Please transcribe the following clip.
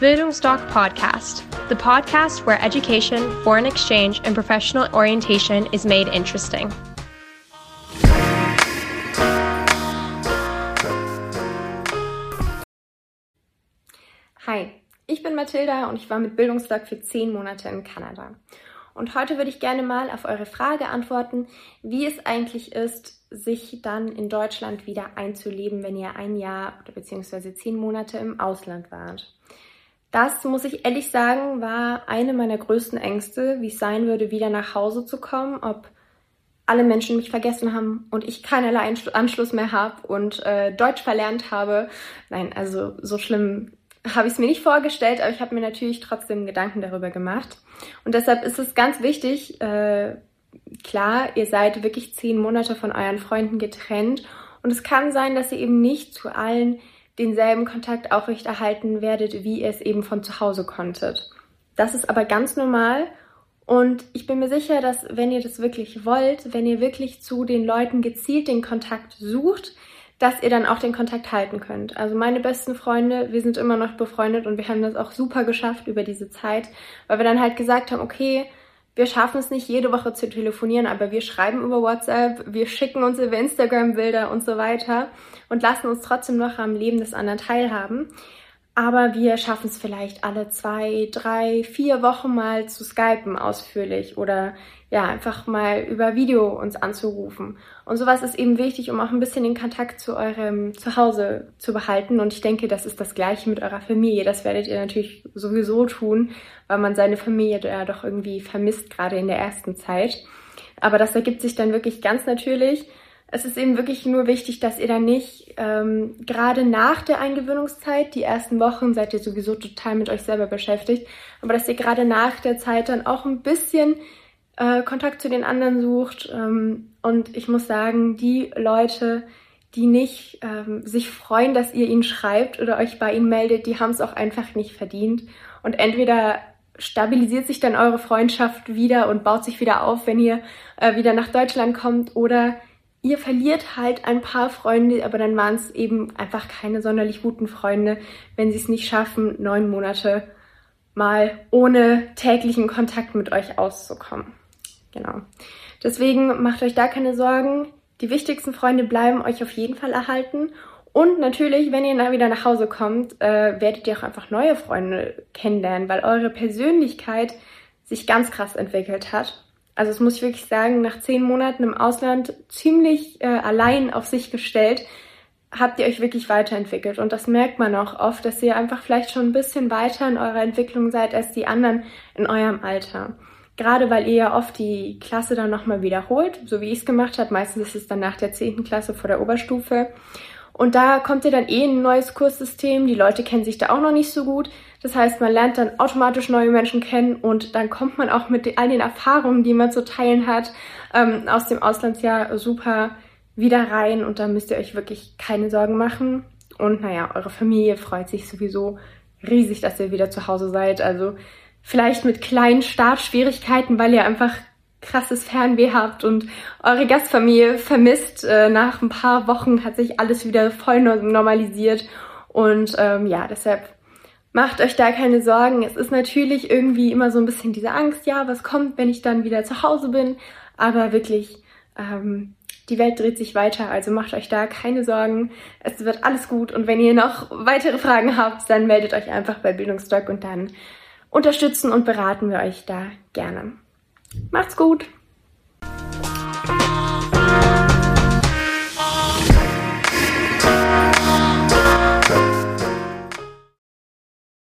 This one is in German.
Bildungsdoc Podcast, the podcast where education, foreign exchange, and professional orientation is made interesting. Hi, ich bin Mathilda und ich war mit Bildungsdoc für zehn Monate in Kanada. Und heute würde ich gerne mal auf eure Frage antworten, wie es eigentlich ist, sich dann in Deutschland wieder einzuleben, wenn ihr ein Jahr oder beziehungsweise zehn Monate im Ausland wart. Das, muss ich ehrlich sagen, war eine meiner größten Ängste, wie es sein würde, wieder nach Hause zu kommen, ob alle Menschen mich vergessen haben und ich keinerlei Anschluss mehr habe und äh, Deutsch verlernt habe. Nein, also so schlimm habe ich es mir nicht vorgestellt, aber ich habe mir natürlich trotzdem Gedanken darüber gemacht. Und deshalb ist es ganz wichtig, äh, klar, ihr seid wirklich zehn Monate von euren Freunden getrennt und es kann sein, dass ihr eben nicht zu allen denselben Kontakt aufrechterhalten werdet, wie ihr es eben von zu Hause konntet. Das ist aber ganz normal und ich bin mir sicher, dass wenn ihr das wirklich wollt, wenn ihr wirklich zu den Leuten gezielt den Kontakt sucht, dass ihr dann auch den Kontakt halten könnt. Also meine besten Freunde, wir sind immer noch befreundet und wir haben das auch super geschafft über diese Zeit, weil wir dann halt gesagt haben, okay, wir schaffen es nicht jede Woche zu telefonieren, aber wir schreiben über WhatsApp, wir schicken uns über Instagram Bilder und so weiter und lassen uns trotzdem noch am Leben des anderen teilhaben. Aber wir schaffen es vielleicht alle zwei, drei, vier Wochen mal zu skypen ausführlich oder ja, einfach mal über Video uns anzurufen. Und sowas ist eben wichtig, um auch ein bisschen den Kontakt zu eurem Zuhause zu behalten. Und ich denke, das ist das Gleiche mit eurer Familie. Das werdet ihr natürlich sowieso tun, weil man seine Familie ja doch irgendwie vermisst, gerade in der ersten Zeit. Aber das ergibt sich dann wirklich ganz natürlich. Es ist eben wirklich nur wichtig, dass ihr dann nicht ähm, gerade nach der Eingewöhnungszeit, die ersten Wochen seid ihr sowieso total mit euch selber beschäftigt, aber dass ihr gerade nach der Zeit dann auch ein bisschen äh, Kontakt zu den anderen sucht. Ähm, und ich muss sagen, die Leute, die nicht ähm, sich freuen, dass ihr ihnen schreibt oder euch bei ihnen meldet, die haben es auch einfach nicht verdient. Und entweder stabilisiert sich dann eure Freundschaft wieder und baut sich wieder auf, wenn ihr äh, wieder nach Deutschland kommt, oder ihr verliert halt ein paar Freunde, aber dann waren es eben einfach keine sonderlich guten Freunde, wenn sie es nicht schaffen, neun Monate mal ohne täglichen Kontakt mit euch auszukommen. Genau. Deswegen macht euch da keine Sorgen. Die wichtigsten Freunde bleiben euch auf jeden Fall erhalten. Und natürlich, wenn ihr dann wieder nach Hause kommt, äh, werdet ihr auch einfach neue Freunde kennenlernen, weil eure Persönlichkeit sich ganz krass entwickelt hat. Also das muss ich wirklich sagen, nach zehn Monaten im Ausland ziemlich äh, allein auf sich gestellt, habt ihr euch wirklich weiterentwickelt. Und das merkt man auch oft, dass ihr einfach vielleicht schon ein bisschen weiter in eurer Entwicklung seid als die anderen in eurem Alter. Gerade weil ihr ja oft die Klasse dann nochmal wiederholt, so wie ich es gemacht habe. Meistens ist es dann nach der 10. Klasse vor der Oberstufe. Und da kommt ihr dann eh in ein neues Kurssystem. Die Leute kennen sich da auch noch nicht so gut. Das heißt, man lernt dann automatisch neue Menschen kennen und dann kommt man auch mit all den Erfahrungen, die man zu teilen hat, ähm, aus dem Auslandsjahr super wieder rein. Und da müsst ihr euch wirklich keine Sorgen machen. Und naja, eure Familie freut sich sowieso riesig, dass ihr wieder zu Hause seid. Also vielleicht mit kleinen Startschwierigkeiten, weil ihr einfach krasses Fernweh habt und eure Gastfamilie vermisst. Äh, nach ein paar Wochen hat sich alles wieder voll normalisiert. Und ähm, ja, deshalb macht euch da keine Sorgen. Es ist natürlich irgendwie immer so ein bisschen diese Angst, ja, was kommt, wenn ich dann wieder zu Hause bin. Aber wirklich, ähm, die Welt dreht sich weiter, also macht euch da keine Sorgen. Es wird alles gut. Und wenn ihr noch weitere Fragen habt, dann meldet euch einfach bei Bildungsdoc und dann unterstützen und beraten wir euch da gerne. Macht's gut!